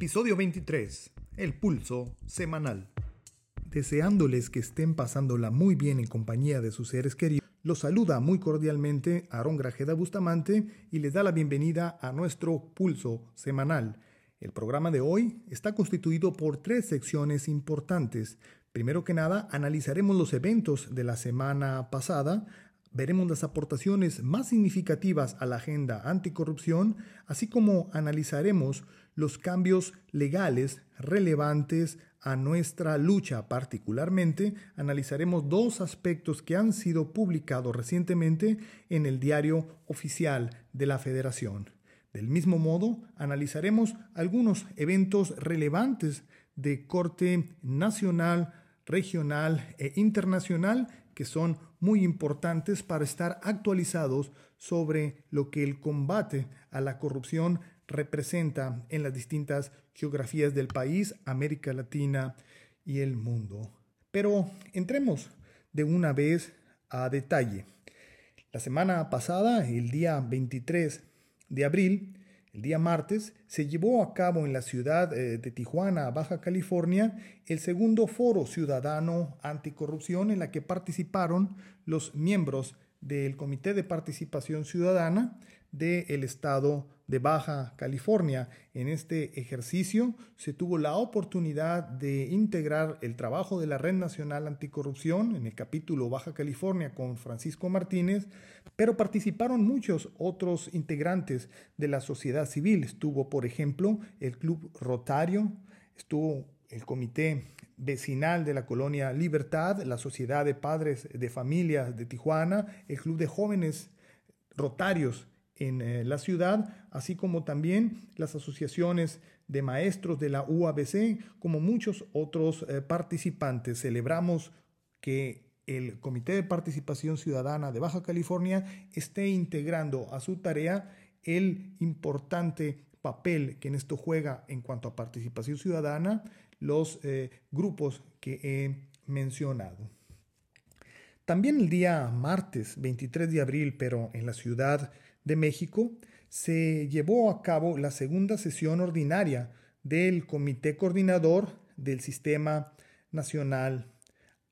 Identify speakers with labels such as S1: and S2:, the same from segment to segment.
S1: Episodio 23. El pulso semanal. Deseándoles que estén pasándola muy bien en compañía de sus seres queridos, los saluda muy cordialmente Aarón Grajeda Bustamante y les da la bienvenida a nuestro pulso semanal. El programa de hoy está constituido por tres secciones importantes. Primero que nada, analizaremos los eventos de la semana pasada, veremos las aportaciones más significativas a la agenda anticorrupción, así como analizaremos los cambios legales relevantes a nuestra lucha. Particularmente, analizaremos dos aspectos que han sido publicados recientemente en el diario oficial de la Federación. Del mismo modo, analizaremos algunos eventos relevantes de corte nacional, regional e internacional que son muy importantes para estar actualizados sobre lo que el combate a la corrupción representa en las distintas geografías del país, América Latina y el mundo. Pero entremos de una vez a detalle. La semana pasada, el día 23 de abril, el día martes se llevó a cabo en la ciudad eh, de Tijuana, Baja California, el segundo foro ciudadano anticorrupción en la que participaron los miembros del Comité de Participación Ciudadana del Estado de Baja California. En este ejercicio se tuvo la oportunidad de integrar el trabajo de la Red Nacional Anticorrupción en el capítulo Baja California con Francisco Martínez, pero participaron muchos otros integrantes de la sociedad civil. Estuvo, por ejemplo, el Club Rotario, estuvo el Comité Vecinal de la Colonia Libertad, la Sociedad de Padres de Familia de Tijuana, el Club de Jóvenes Rotarios en eh, la ciudad, así como también las asociaciones de maestros de la UABC, como muchos otros eh, participantes. Celebramos que el Comité de Participación Ciudadana de Baja California esté integrando a su tarea el importante papel que en esto juega en cuanto a participación ciudadana los eh, grupos que he mencionado. También el día martes 23 de abril, pero en la ciudad de México, se llevó a cabo la segunda sesión ordinaria del Comité Coordinador del Sistema Nacional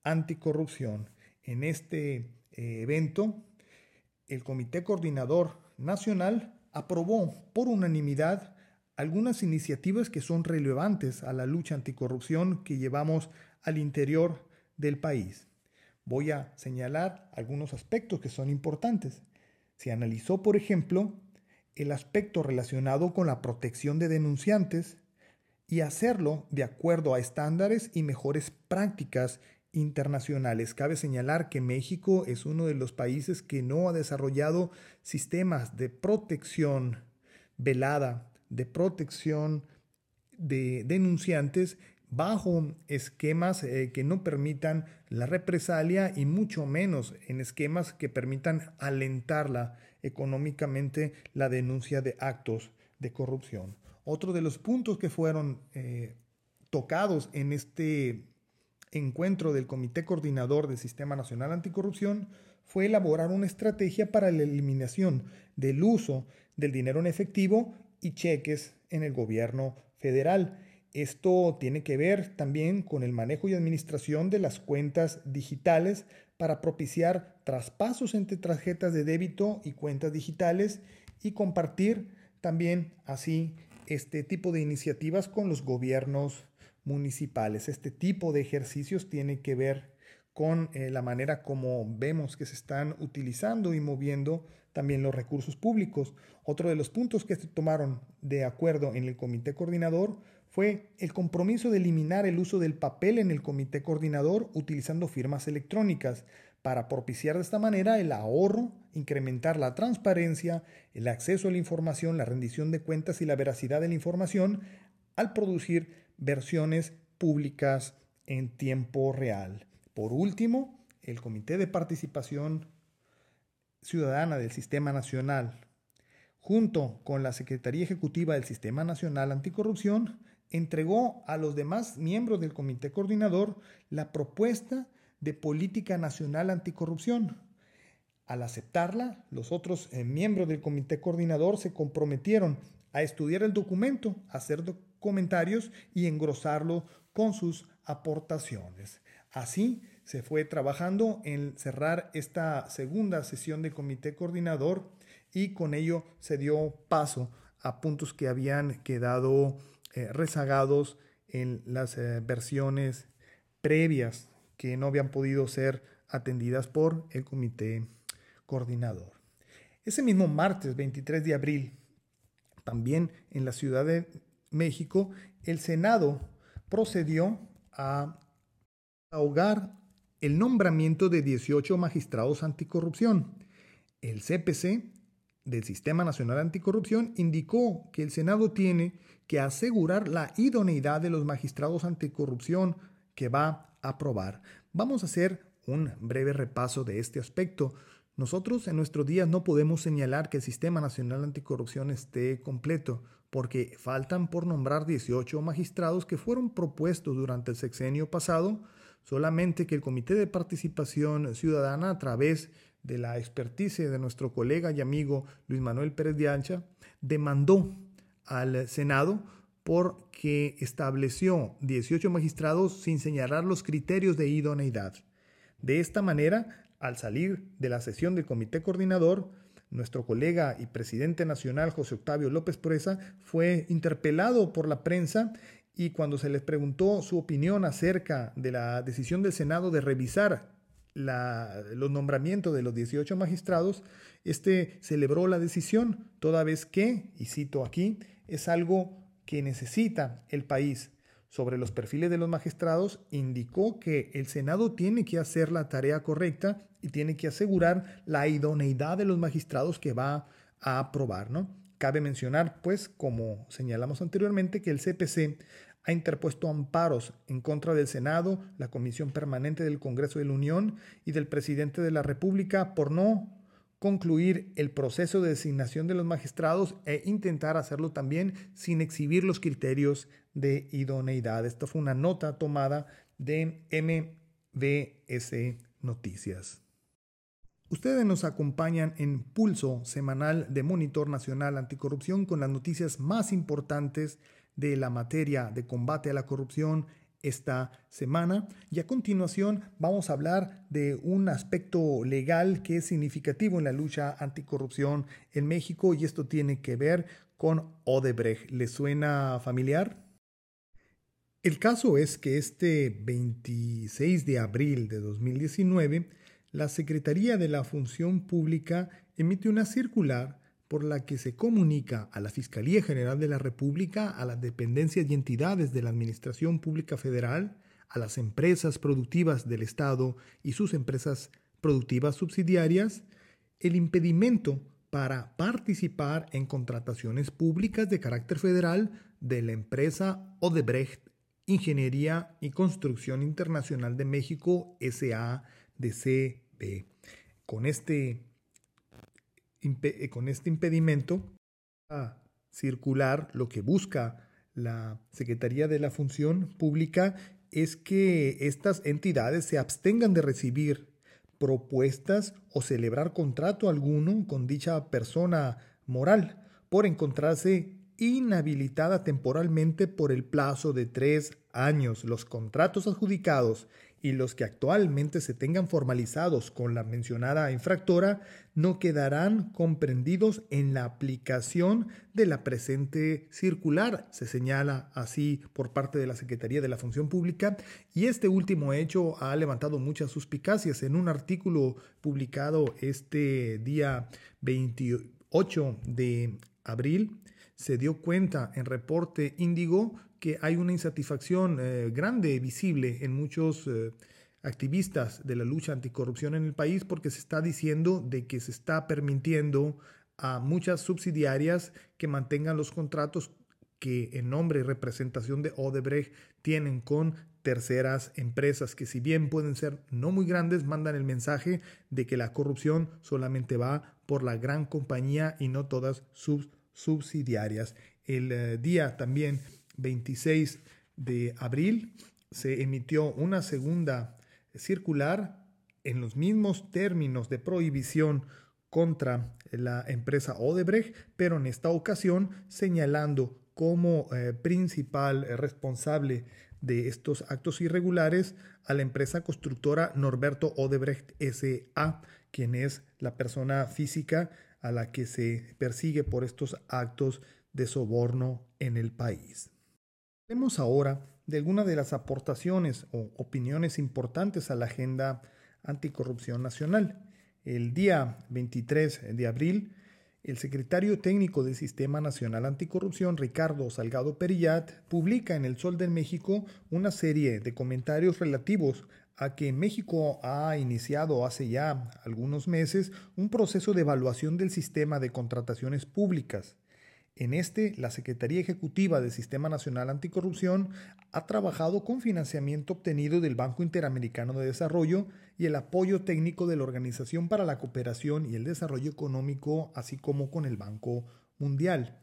S1: Anticorrupción. En este eh, evento, el Comité Coordinador Nacional aprobó por unanimidad algunas iniciativas que son relevantes a la lucha anticorrupción que llevamos al interior del país. Voy a señalar algunos aspectos que son importantes. Se analizó, por ejemplo, el aspecto relacionado con la protección de denunciantes y hacerlo de acuerdo a estándares y mejores prácticas internacionales. Cabe señalar que México es uno de los países que no ha desarrollado sistemas de protección velada, de protección de denunciantes bajo esquemas eh, que no permitan la represalia y mucho menos en esquemas que permitan alentarla económicamente la denuncia de actos de corrupción. Otro de los puntos que fueron eh, tocados en este encuentro del Comité Coordinador del Sistema Nacional Anticorrupción fue elaborar una estrategia para la eliminación del uso del dinero en efectivo y cheques en el gobierno federal esto tiene que ver también con el manejo y administración de las cuentas digitales para propiciar traspasos entre tarjetas de débito y cuentas digitales y compartir también así este tipo de iniciativas con los gobiernos municipales. Este tipo de ejercicios tiene que ver con eh, la manera como vemos que se están utilizando y moviendo también los recursos públicos. Otro de los puntos que se tomaron de acuerdo en el comité coordinador fue el compromiso de eliminar el uso del papel en el comité coordinador utilizando firmas electrónicas para propiciar de esta manera el ahorro, incrementar la transparencia, el acceso a la información, la rendición de cuentas y la veracidad de la información al producir versiones públicas en tiempo real. Por último, el Comité de Participación Ciudadana del Sistema Nacional, junto con la Secretaría Ejecutiva del Sistema Nacional Anticorrupción, entregó a los demás miembros del comité coordinador la propuesta de política nacional anticorrupción. Al aceptarla, los otros eh, miembros del comité coordinador se comprometieron a estudiar el documento, hacer comentarios y engrosarlo con sus aportaciones. Así se fue trabajando en cerrar esta segunda sesión de comité coordinador y con ello se dio paso a puntos que habían quedado eh, rezagados en las eh, versiones previas que no habían podido ser atendidas por el comité coordinador. Ese mismo martes 23 de abril, también en la Ciudad de México, el Senado procedió a ahogar el nombramiento de 18 magistrados anticorrupción. El CPC del Sistema Nacional Anticorrupción indicó que el Senado tiene que asegurar la idoneidad de los magistrados anticorrupción que va a aprobar. Vamos a hacer un breve repaso de este aspecto. Nosotros en nuestros días no podemos señalar que el Sistema Nacional Anticorrupción esté completo, porque faltan por nombrar 18 magistrados que fueron propuestos durante el sexenio pasado, solamente que el Comité de Participación Ciudadana, a través de la experticia de nuestro colega y amigo Luis Manuel Pérez de Ancha, demandó al Senado porque estableció 18 magistrados sin señalar los criterios de idoneidad. De esta manera, al salir de la sesión del comité coordinador, nuestro colega y presidente nacional José Octavio López Proeza fue interpelado por la prensa y cuando se les preguntó su opinión acerca de la decisión del Senado de revisar los nombramientos de los 18 magistrados, este celebró la decisión, toda vez que, y cito aquí, es algo que necesita el país. Sobre los perfiles de los magistrados, indicó que el Senado tiene que hacer la tarea correcta y tiene que asegurar la idoneidad de los magistrados que va a aprobar. ¿no? Cabe mencionar, pues, como señalamos anteriormente, que el CPC ha interpuesto amparos en contra del Senado, la Comisión Permanente del Congreso de la Unión y del Presidente de la República por no concluir el proceso de designación de los magistrados e intentar hacerlo también sin exhibir los criterios de idoneidad. Esta fue una nota tomada de MBS Noticias. Ustedes nos acompañan en Pulso Semanal de Monitor Nacional Anticorrupción con las noticias más importantes de la materia de combate a la corrupción esta semana y a continuación vamos a hablar de un aspecto legal que es significativo en la lucha anticorrupción en México y esto tiene que ver con Odebrecht. ¿Le suena familiar? El caso es que este 26 de abril de 2019 la Secretaría de la Función Pública emite una circular por la que se comunica a la Fiscalía General de la República, a las dependencias y entidades de la Administración Pública Federal, a las empresas productivas del Estado y sus empresas productivas subsidiarias, el impedimento para participar en contrataciones públicas de carácter federal de la empresa Odebrecht Ingeniería y Construcción Internacional de México SADCB. Con este con este impedimento a circular, lo que busca la Secretaría de la Función Pública es que estas entidades se abstengan de recibir propuestas o celebrar contrato alguno con dicha persona moral por encontrarse inhabilitada temporalmente por el plazo de tres años. Los contratos adjudicados y los que actualmente se tengan formalizados con la mencionada infractora no quedarán comprendidos en la aplicación de la presente circular, se señala así por parte de la Secretaría de la Función Pública, y este último hecho ha levantado muchas suspicacias. En un artículo publicado este día 28 de abril, se dio cuenta en reporte Índigo que hay una insatisfacción eh, grande, visible en muchos eh, activistas de la lucha anticorrupción en el país porque se está diciendo de que se está permitiendo a muchas subsidiarias que mantengan los contratos que en nombre y representación de Odebrecht tienen con terceras empresas que si bien pueden ser no muy grandes, mandan el mensaje de que la corrupción solamente va por la gran compañía y no todas sus subsidiarias. El eh, día también 26 de abril se emitió una segunda circular en los mismos términos de prohibición contra la empresa Odebrecht, pero en esta ocasión señalando como eh, principal responsable de estos actos irregulares a la empresa constructora Norberto Odebrecht SA, quien es la persona física a la que se persigue por estos actos de soborno en el país. Hablemos ahora de algunas de las aportaciones o opiniones importantes a la agenda anticorrupción nacional. El día 23 de abril, el secretario técnico del Sistema Nacional Anticorrupción, Ricardo Salgado Perillat, publica en El Sol de México una serie de comentarios relativos a que México ha iniciado hace ya algunos meses un proceso de evaluación del sistema de contrataciones públicas. En este, la Secretaría Ejecutiva del Sistema Nacional Anticorrupción ha trabajado con financiamiento obtenido del Banco Interamericano de Desarrollo y el apoyo técnico de la Organización para la Cooperación y el Desarrollo Económico, así como con el Banco Mundial.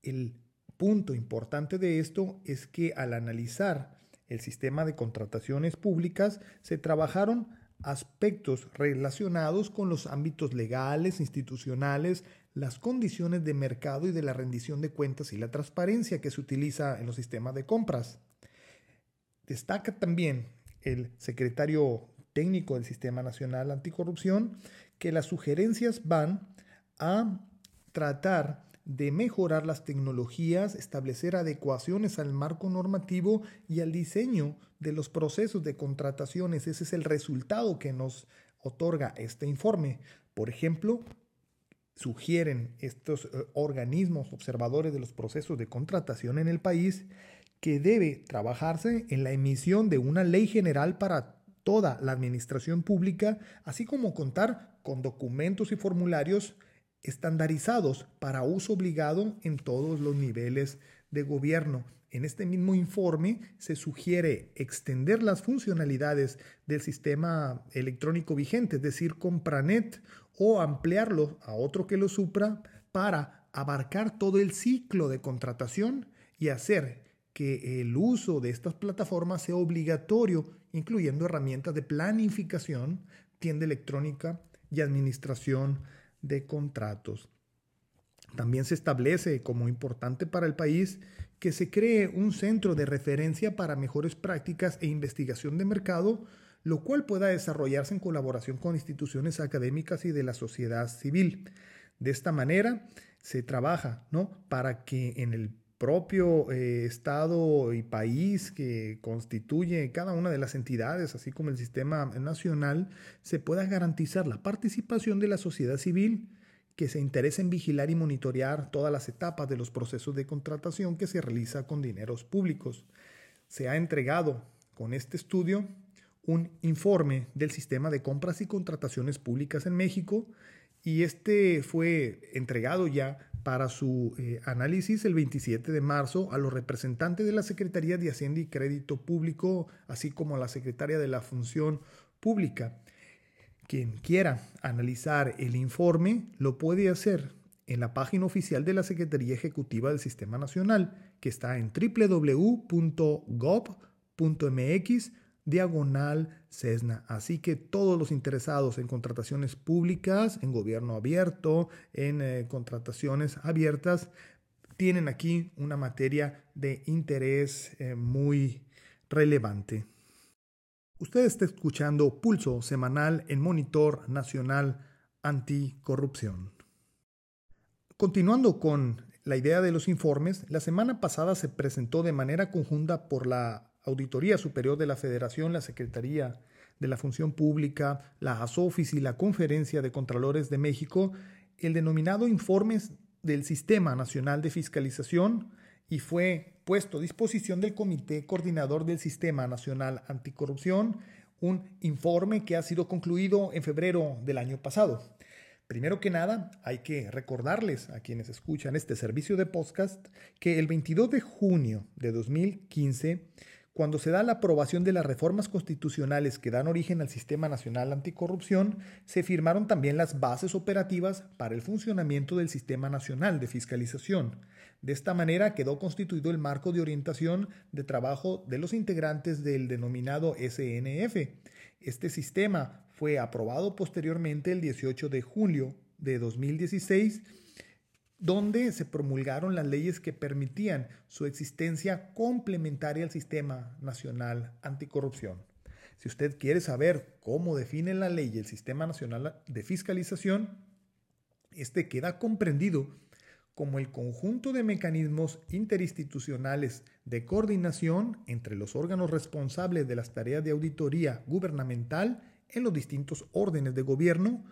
S1: El punto importante de esto es que al analizar el sistema de contrataciones públicas se trabajaron aspectos relacionados con los ámbitos legales, institucionales, las condiciones de mercado y de la rendición de cuentas y la transparencia que se utiliza en los sistemas de compras. Destaca también el secretario técnico del Sistema Nacional Anticorrupción que las sugerencias van a tratar de mejorar las tecnologías, establecer adecuaciones al marco normativo y al diseño de los procesos de contrataciones. Ese es el resultado que nos otorga este informe. Por ejemplo, sugieren estos eh, organismos observadores de los procesos de contratación en el país que debe trabajarse en la emisión de una ley general para toda la administración pública, así como contar con documentos y formularios estandarizados para uso obligado en todos los niveles de gobierno. En este mismo informe se sugiere extender las funcionalidades del sistema electrónico vigente, es decir, Compranet, o ampliarlo a otro que lo supra para abarcar todo el ciclo de contratación y hacer que el uso de estas plataformas sea obligatorio, incluyendo herramientas de planificación, tienda electrónica y administración de contratos. También se establece como importante para el país que se cree un centro de referencia para mejores prácticas e investigación de mercado, lo cual pueda desarrollarse en colaboración con instituciones académicas y de la sociedad civil. De esta manera se trabaja ¿no? para que en el propio eh, Estado y país que constituye cada una de las entidades, así como el sistema nacional, se pueda garantizar la participación de la sociedad civil que se interesa en vigilar y monitorear todas las etapas de los procesos de contratación que se realiza con dineros públicos. Se ha entregado con este estudio un informe del sistema de compras y contrataciones públicas en México y este fue entregado ya para su eh, análisis el 27 de marzo a los representantes de la Secretaría de Hacienda y Crédito Público, así como a la Secretaria de la Función Pública. Quien quiera analizar el informe lo puede hacer en la página oficial de la Secretaría Ejecutiva del Sistema Nacional, que está en www.gov.mx diagonal CESNA. Así que todos los interesados en contrataciones públicas, en gobierno abierto, en eh, contrataciones abiertas, tienen aquí una materia de interés eh, muy relevante. Usted está escuchando Pulso Semanal en Monitor Nacional Anticorrupción. Continuando con la idea de los informes, la semana pasada se presentó de manera conjunta por la Auditoría Superior de la Federación, la Secretaría de la Función Pública, la ASOFIS y la Conferencia de Contralores de México el denominado Informes del Sistema Nacional de Fiscalización y fue puesto a disposición del Comité Coordinador del Sistema Nacional Anticorrupción, un informe que ha sido concluido en febrero del año pasado. Primero que nada, hay que recordarles a quienes escuchan este servicio de podcast que el 22 de junio de 2015 cuando se da la aprobación de las reformas constitucionales que dan origen al Sistema Nacional Anticorrupción, se firmaron también las bases operativas para el funcionamiento del Sistema Nacional de Fiscalización. De esta manera quedó constituido el marco de orientación de trabajo de los integrantes del denominado SNF. Este sistema fue aprobado posteriormente el 18 de julio de 2016 donde se promulgaron las leyes que permitían su existencia complementaria al Sistema Nacional Anticorrupción. Si usted quiere saber cómo define la ley el Sistema Nacional de Fiscalización, este queda comprendido como el conjunto de mecanismos interinstitucionales de coordinación entre los órganos responsables de las tareas de auditoría gubernamental en los distintos órdenes de gobierno,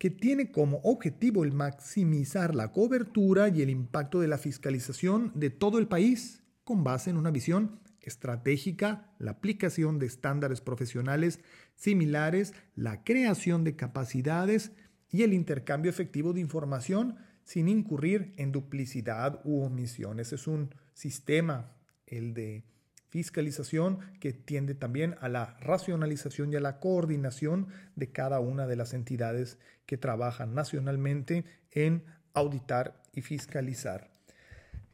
S1: que tiene como objetivo el maximizar la cobertura y el impacto de la fiscalización de todo el país con base en una visión estratégica, la aplicación de estándares profesionales similares, la creación de capacidades y el intercambio efectivo de información sin incurrir en duplicidad u omisiones. Es un sistema, el de fiscalización, que tiende también a la racionalización y a la coordinación de cada una de las entidades que trabajan nacionalmente en auditar y fiscalizar.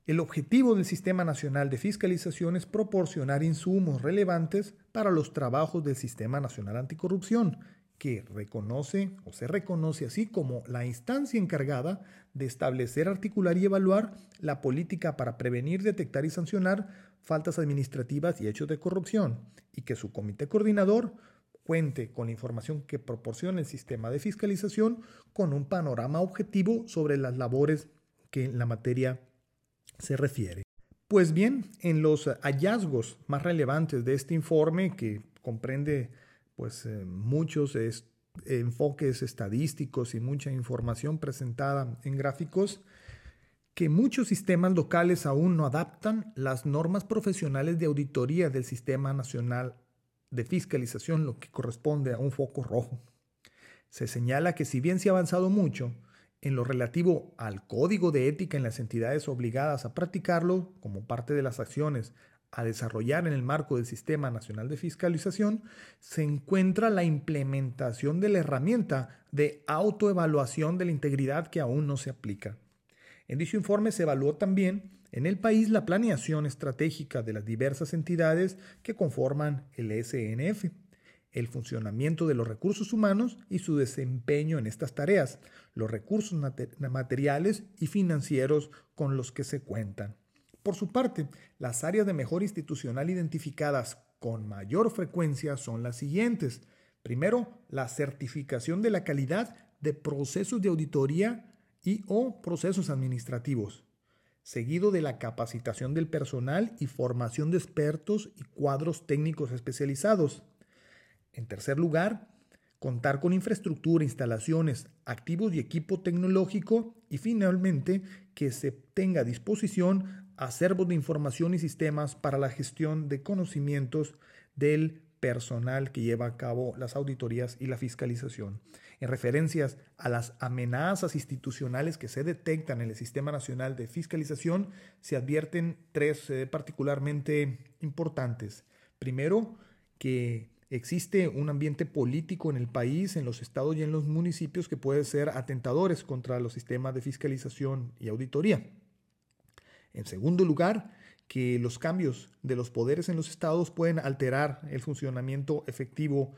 S1: El objetivo del Sistema Nacional de Fiscalización es proporcionar insumos relevantes para los trabajos del Sistema Nacional Anticorrupción, que reconoce o se reconoce así como la instancia encargada de establecer, articular y evaluar la política para prevenir, detectar y sancionar faltas administrativas y hechos de corrupción, y que su comité coordinador cuente con la información que proporciona el sistema de fiscalización con un panorama objetivo sobre las labores que en la materia se refiere. Pues bien, en los hallazgos más relevantes de este informe, que comprende pues, eh, muchos enfoques estadísticos y mucha información presentada en gráficos, que muchos sistemas locales aún no adaptan las normas profesionales de auditoría del Sistema Nacional de Fiscalización, lo que corresponde a un foco rojo. Se señala que si bien se ha avanzado mucho, en lo relativo al código de ética en las entidades obligadas a practicarlo como parte de las acciones a desarrollar en el marco del Sistema Nacional de Fiscalización, se encuentra la implementación de la herramienta de autoevaluación de la integridad que aún no se aplica. En dicho informe se evaluó también en el país la planeación estratégica de las diversas entidades que conforman el SNF el funcionamiento de los recursos humanos y su desempeño en estas tareas, los recursos materiales y financieros con los que se cuentan. Por su parte, las áreas de mejor institucional identificadas con mayor frecuencia son las siguientes. Primero, la certificación de la calidad de procesos de auditoría y o procesos administrativos, seguido de la capacitación del personal y formación de expertos y cuadros técnicos especializados. En tercer lugar, contar con infraestructura, instalaciones, activos y equipo tecnológico. Y finalmente, que se tenga a disposición acervos de información y sistemas para la gestión de conocimientos del personal que lleva a cabo las auditorías y la fiscalización. En referencias a las amenazas institucionales que se detectan en el Sistema Nacional de Fiscalización, se advierten tres eh, particularmente importantes. Primero, que Existe un ambiente político en el país, en los estados y en los municipios que puede ser atentadores contra los sistemas de fiscalización y auditoría. En segundo lugar, que los cambios de los poderes en los estados pueden alterar el funcionamiento efectivo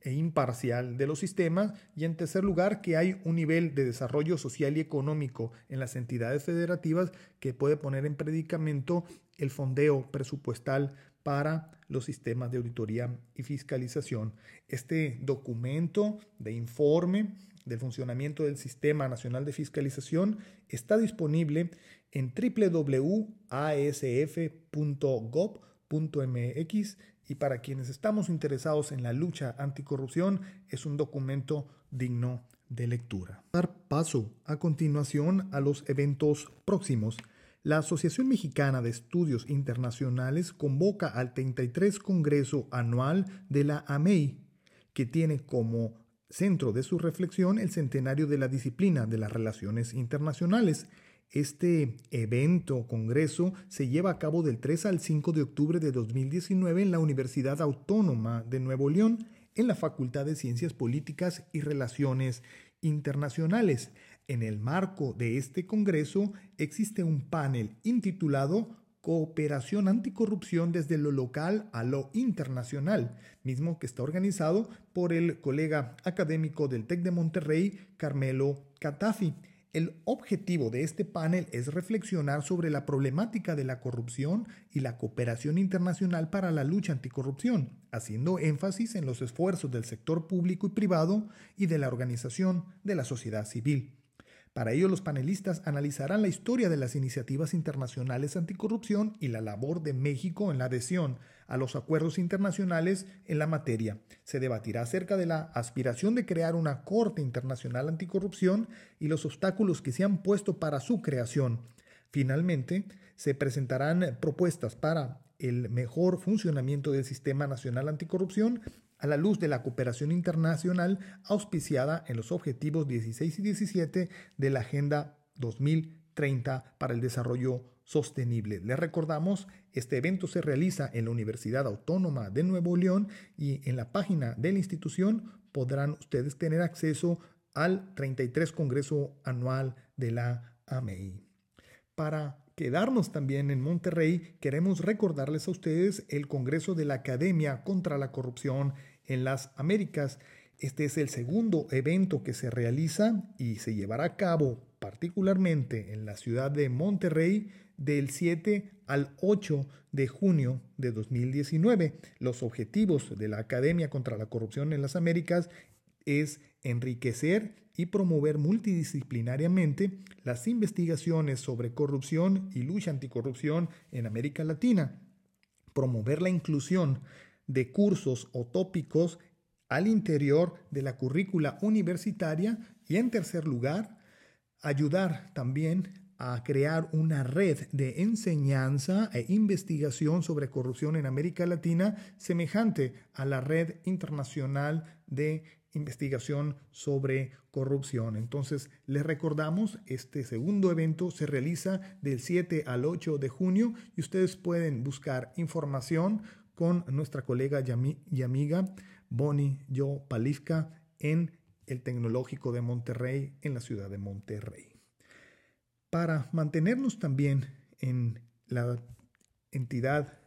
S1: e imparcial de los sistemas y en tercer lugar que hay un nivel de desarrollo social y económico en las entidades federativas que puede poner en predicamento el fondeo presupuestal para los sistemas de auditoría y fiscalización. Este documento de informe del funcionamiento del Sistema Nacional de Fiscalización está disponible en www.asf.gov.mx y para quienes estamos interesados en la lucha anticorrupción es un documento digno de lectura. Dar paso a continuación a los eventos próximos. La Asociación Mexicana de Estudios Internacionales convoca al 33 Congreso Anual de la AMEI, que tiene como centro de su reflexión el centenario de la disciplina de las relaciones internacionales. Este evento, congreso, se lleva a cabo del 3 al 5 de octubre de 2019 en la Universidad Autónoma de Nuevo León, en la Facultad de Ciencias Políticas y Relaciones Internacionales. En el marco de este Congreso existe un panel intitulado Cooperación Anticorrupción desde lo local a lo internacional, mismo que está organizado por el colega académico del TEC de Monterrey, Carmelo Catafi. El objetivo de este panel es reflexionar sobre la problemática de la corrupción y la cooperación internacional para la lucha anticorrupción, haciendo énfasis en los esfuerzos del sector público y privado y de la organización de la sociedad civil. Para ello, los panelistas analizarán la historia de las iniciativas internacionales anticorrupción y la labor de México en la adhesión a los acuerdos internacionales en la materia. Se debatirá acerca de la aspiración de crear una Corte Internacional Anticorrupción y los obstáculos que se han puesto para su creación. Finalmente, se presentarán propuestas para el mejor funcionamiento del Sistema Nacional Anticorrupción a la luz de la cooperación internacional auspiciada en los Objetivos 16 y 17 de la Agenda 2030 para el Desarrollo Sostenible. Les recordamos, este evento se realiza en la Universidad Autónoma de Nuevo León y en la página de la institución podrán ustedes tener acceso al 33 Congreso Anual de la AMEI. Para quedarnos también en Monterrey, queremos recordarles a ustedes el Congreso de la Academia contra la Corrupción en las Américas. Este es el segundo evento que se realiza y se llevará a cabo particularmente en la ciudad de Monterrey del 7 al 8 de junio de 2019. Los objetivos de la Academia contra la Corrupción en las Américas es enriquecer y promover multidisciplinariamente las investigaciones sobre corrupción y lucha anticorrupción en América Latina, promover la inclusión de cursos o tópicos al interior de la currícula universitaria y en tercer lugar, ayudar también a crear una red de enseñanza e investigación sobre corrupción en América Latina semejante a la red internacional de investigación sobre corrupción. Entonces, les recordamos, este segundo evento se realiza del 7 al 8 de junio y ustedes pueden buscar información con nuestra colega y amiga Bonnie Jo Palifka en el Tecnológico de Monterrey, en la ciudad de Monterrey. Para mantenernos también en la entidad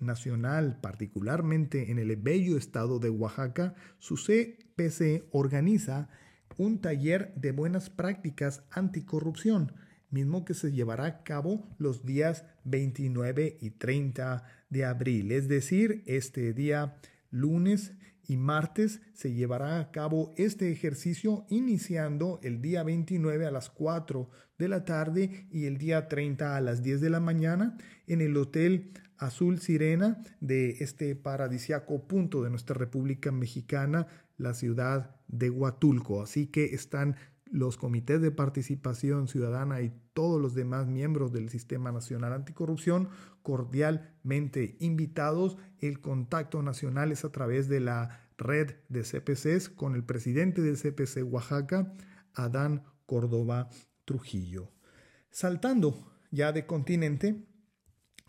S1: nacional, particularmente en el bello estado de Oaxaca, su CPC organiza un taller de buenas prácticas anticorrupción, mismo que se llevará a cabo los días 29 y 30 de abril, es decir, este día lunes y martes se llevará a cabo este ejercicio iniciando el día 29 a las 4 de la tarde y el día 30 a las 10 de la mañana en el Hotel Azul Sirena de este paradisiaco punto de nuestra República Mexicana, la ciudad de Huatulco. Así que están los comités de participación ciudadana y todos los demás miembros del Sistema Nacional Anticorrupción cordialmente invitados. El contacto nacional es a través de la red de CPCs con el presidente del CPC Oaxaca, Adán Córdoba Trujillo. Saltando ya de continente,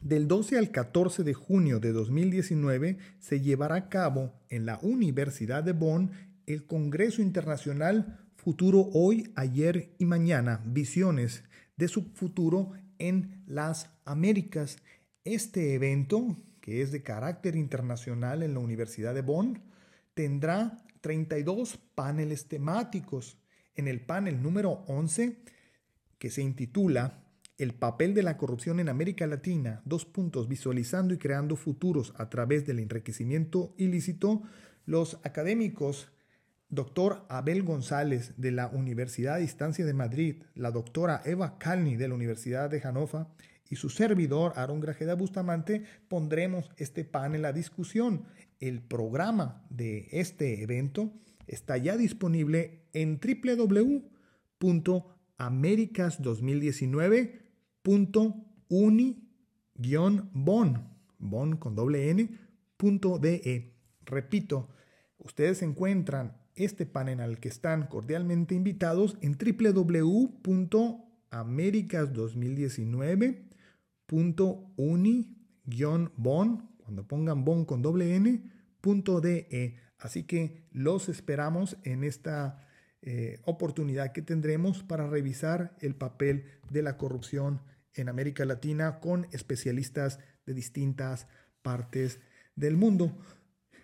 S1: del 12 al 14 de junio de 2019 se llevará a cabo en la Universidad de Bonn el Congreso Internacional Futuro Hoy, Ayer y Mañana, Visiones de su futuro en las Américas. Este evento, que es de carácter internacional en la Universidad de Bonn, tendrá 32 paneles temáticos. En el panel número 11, que se intitula El papel de la corrupción en América Latina, dos puntos, visualizando y creando futuros a través del enriquecimiento ilícito, los académicos Doctor Abel González de la Universidad a Distancia de Madrid, la doctora Eva Calni de la Universidad de Hannover y su servidor Aaron Grajeda Bustamante pondremos este panel a discusión. El programa de este evento está ya disponible en www.americas2019.uni-bon, bon con doble n, de. Repito, ustedes encuentran este panel al que están cordialmente invitados en www.americas2019.uni-bon, cuando pongan bon con doble n, de. Así que los esperamos en esta eh, oportunidad que tendremos para revisar el papel de la corrupción en América Latina con especialistas de distintas partes del mundo.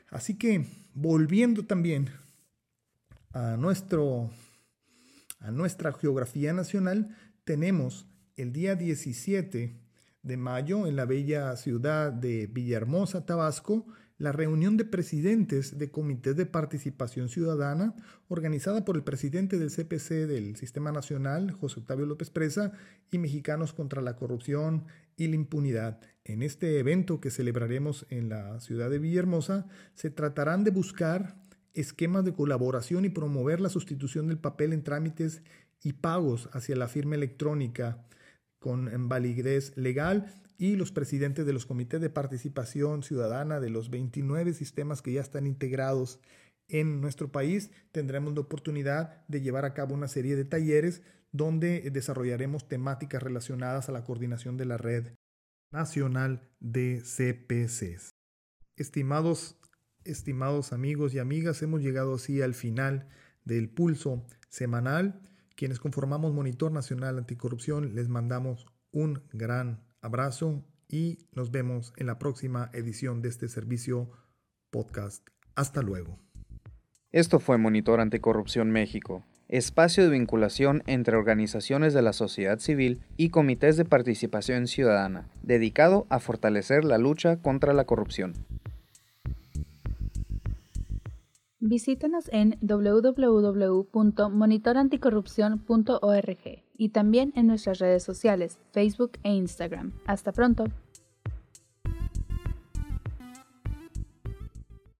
S1: Así que volviendo también a nuestro, a nuestra geografía nacional, tenemos el día 17 de mayo en la bella ciudad de Villahermosa, Tabasco, la reunión de presidentes de comités de participación ciudadana organizada por el presidente del CPC del Sistema Nacional, José Octavio López Presa, y Mexicanos contra la Corrupción y la Impunidad. En este evento que celebraremos en la ciudad de Villahermosa, se tratarán de buscar esquemas de colaboración y promover la sustitución del papel en trámites y pagos hacia la firma electrónica con validez legal y los presidentes de los comités de participación ciudadana de los 29 sistemas que ya están integrados en nuestro país, tendremos la oportunidad de llevar a cabo una serie de talleres donde desarrollaremos temáticas relacionadas a la coordinación de la red nacional de CPCs. Estimados, estimados amigos y amigas, hemos llegado así al final del pulso semanal. Quienes conformamos Monitor Nacional Anticorrupción les mandamos un gran abrazo y nos vemos en la próxima edición de este servicio podcast. Hasta luego.
S2: Esto fue Monitor Anticorrupción México, espacio de vinculación entre organizaciones de la sociedad civil y comités de participación ciudadana, dedicado a fortalecer la lucha contra la corrupción.
S3: Visítanos en www.monitoranticorrupción.org y también en nuestras redes sociales, Facebook e Instagram. Hasta pronto.